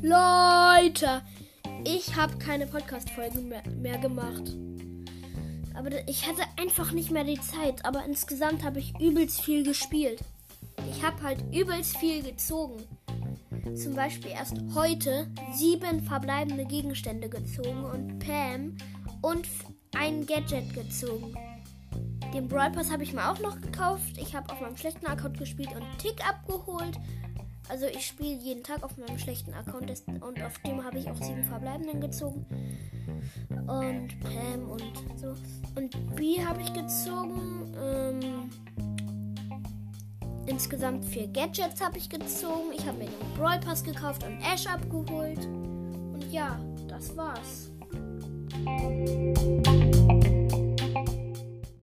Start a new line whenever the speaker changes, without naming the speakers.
Leute, ich habe keine Podcast-Folgen mehr, mehr gemacht. Aber ich hatte einfach nicht mehr die Zeit. Aber insgesamt habe ich übelst viel gespielt. Ich habe halt übelst viel gezogen. Zum Beispiel erst heute sieben verbleibende Gegenstände gezogen und Pam und ein Gadget gezogen. Den Brawl Pass habe ich mir auch noch gekauft. Ich habe auf meinem schlechten Account gespielt und Tick abgeholt. Also ich spiele jeden Tag auf meinem schlechten Account und auf dem habe ich auch sieben verbleibenden gezogen. Und Pam und so. Und B habe ich gezogen. Ähm, insgesamt vier Gadgets habe ich gezogen. Ich habe mir den Brawl Pass gekauft und Ash abgeholt. Und ja, das war's.